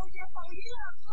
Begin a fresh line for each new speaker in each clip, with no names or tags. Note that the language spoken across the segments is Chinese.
蝴蝶好月色，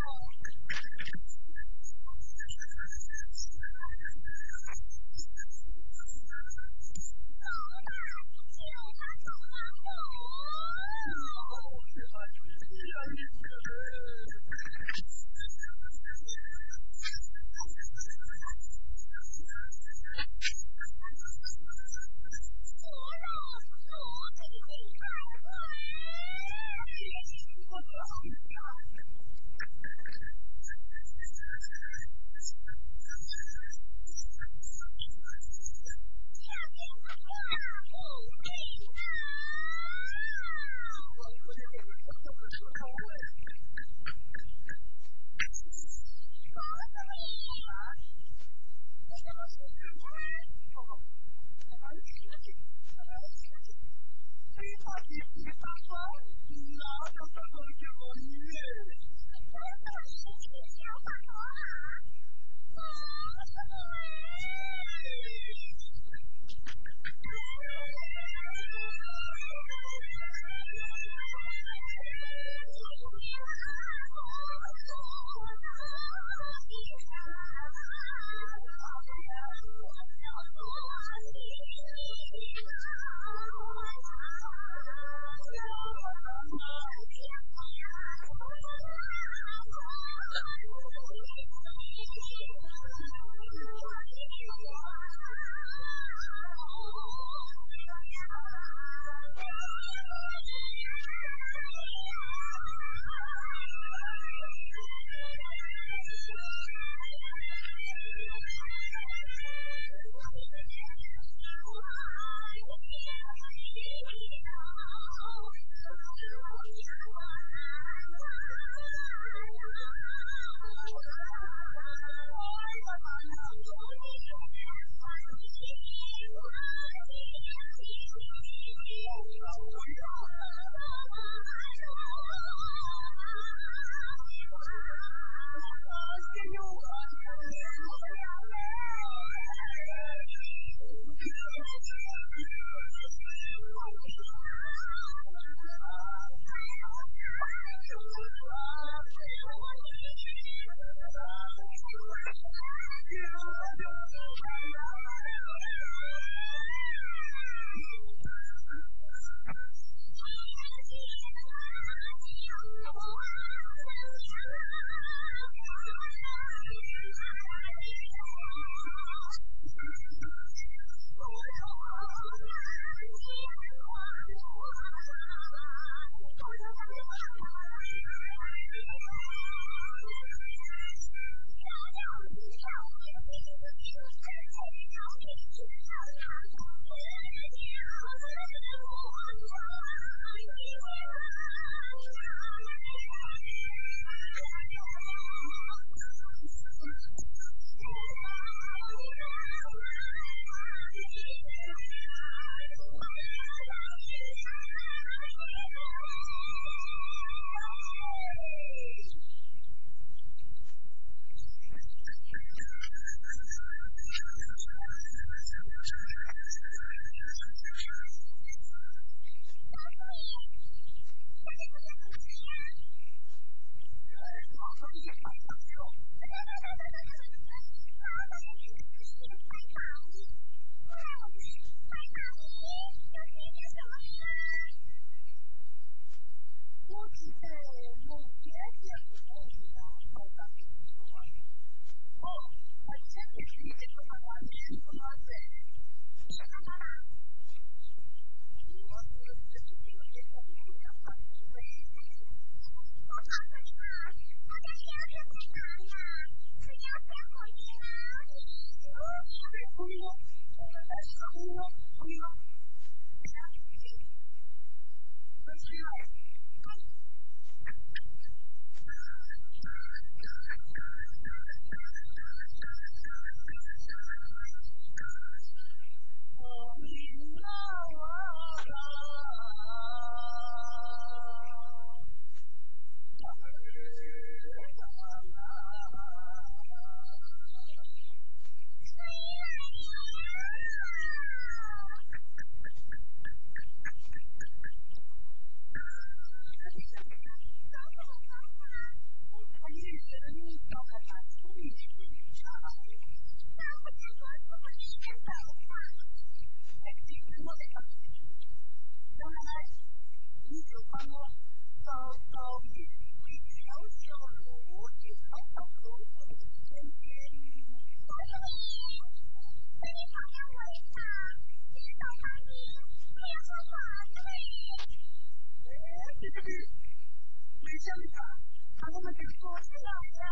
那么，到到一五一五小的时候，就跑到公园里边去玩。
那你看见我一下，你再看你，不要跑远了呗。
哎，是不是？没想到他们就坐起来了。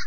I'm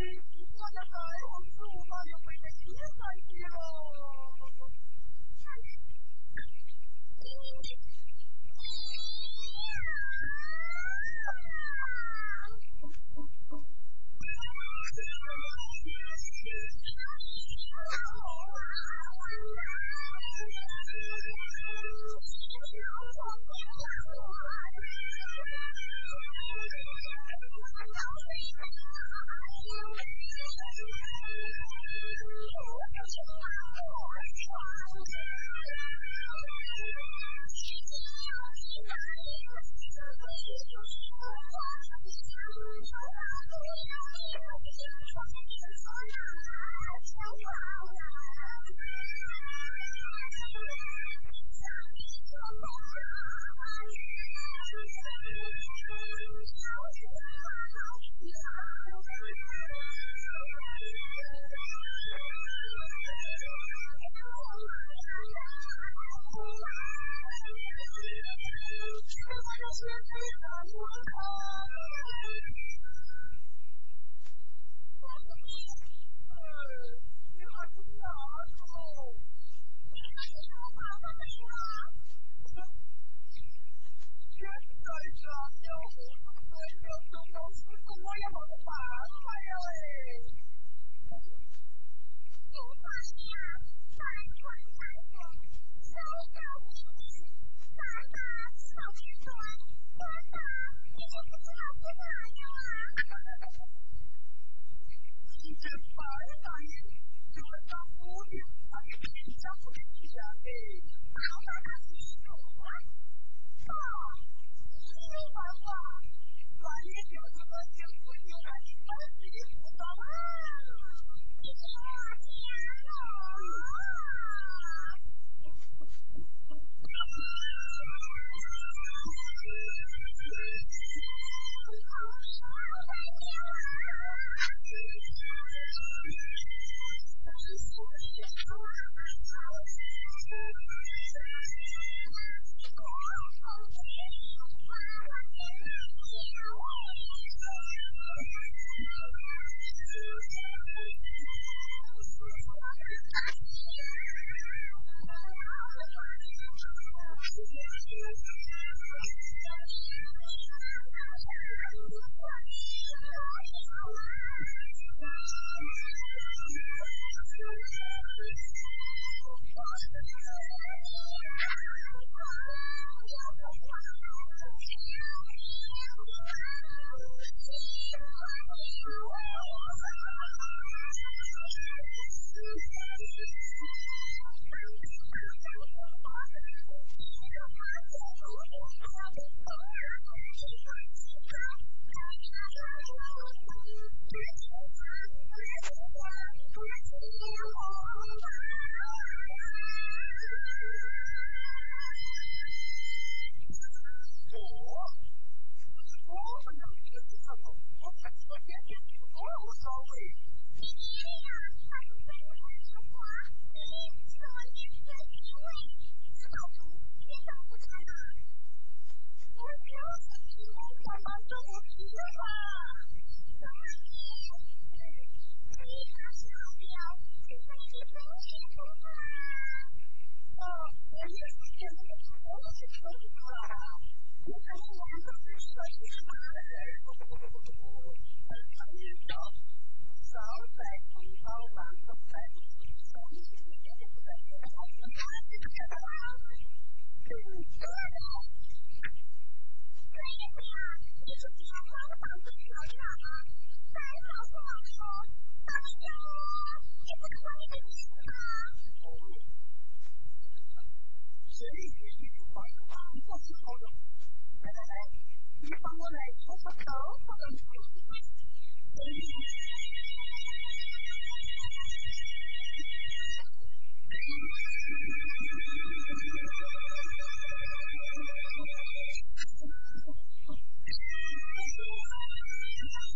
我的孩子，我妈又被他接来去了。
你老公哪里了？
你这爸的声音怎么那么熟悉啊？
爸爸在哪里？
爸，你听爸爸，爸也有多么幸福啊！你到底怎么了？你到
家了啊？
Thank you.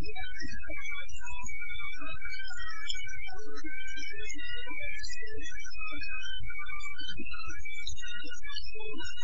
Thank you.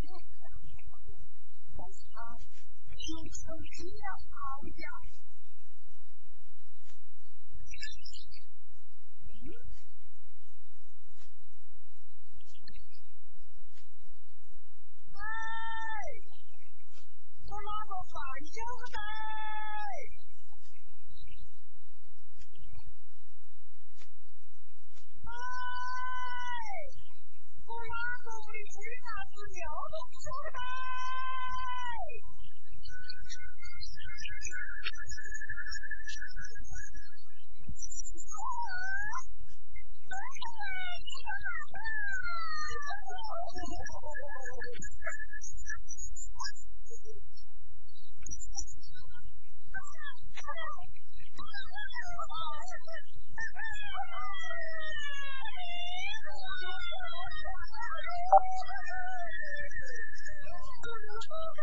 啊，就像这样跑呀。嗯，喂，我拉个反向带。喂，我拉个尾鱼，哪只出来。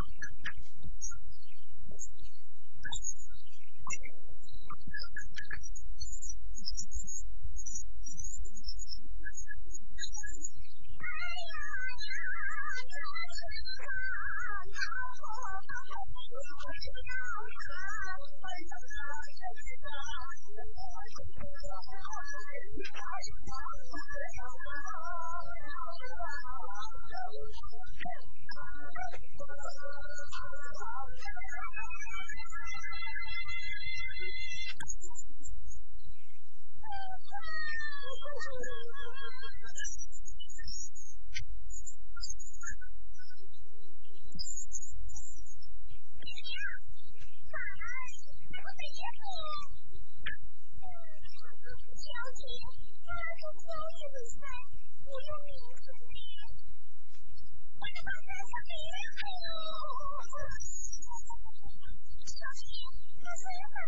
Thank you. 我要你一次你我的是这是一个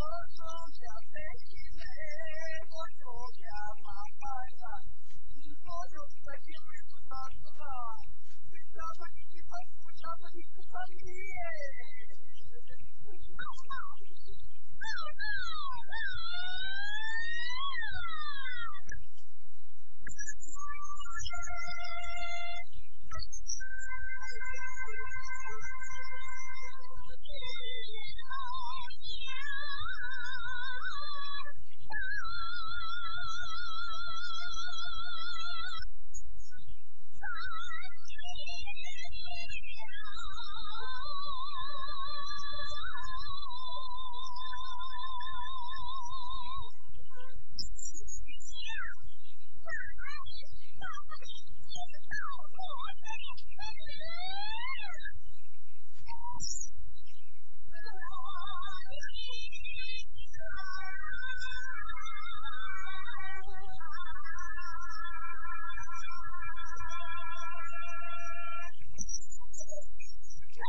我手下没心没肺，我手下麻烦了。你我是不是混蛋是？
Oh,